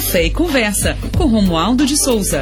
Café e Conversa, com Romualdo de Souza.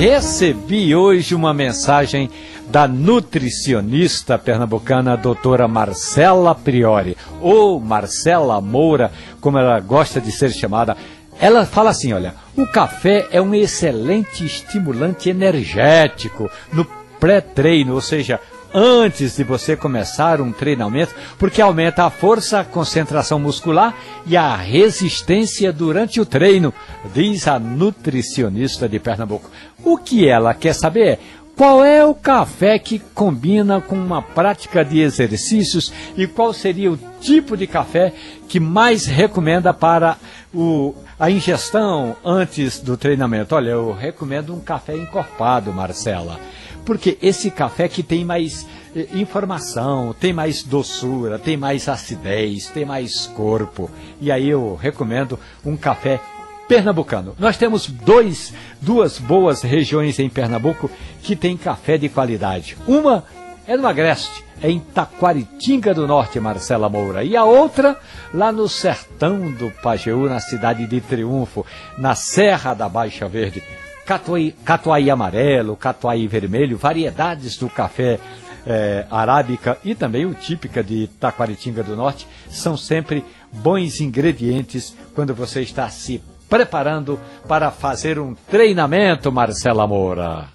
Recebi hoje uma mensagem da nutricionista pernambucana doutora Marcela Priori, ou Marcela Moura, como ela gosta de ser chamada. Ela fala assim: olha, o café é um excelente estimulante energético no pré-treino, ou seja, antes de você começar um treinamento, porque aumenta a força, a concentração muscular e a resistência durante o treino, diz a nutricionista de Pernambuco. O que ela quer saber é qual é o café que combina com uma prática de exercícios e qual seria o tipo de café que mais recomenda para o, a ingestão antes do treinamento? Olha, eu recomendo um café encorpado, Marcela. Porque esse café que tem mais eh, informação, tem mais doçura, tem mais acidez, tem mais corpo. E aí eu recomendo um café pernambucano. Nós temos dois, duas boas regiões em Pernambuco que tem café de qualidade. Uma é no Agreste, é em Taquaritinga do Norte, Marcela Moura. E a outra, lá no sertão do Pajeú, na cidade de Triunfo, na Serra da Baixa Verde. Catuai, catuai amarelo, catuai vermelho, variedades do café é, arábica e também o típica de Taquaritinga do Norte são sempre bons ingredientes quando você está se preparando para fazer um treinamento, Marcela Moura.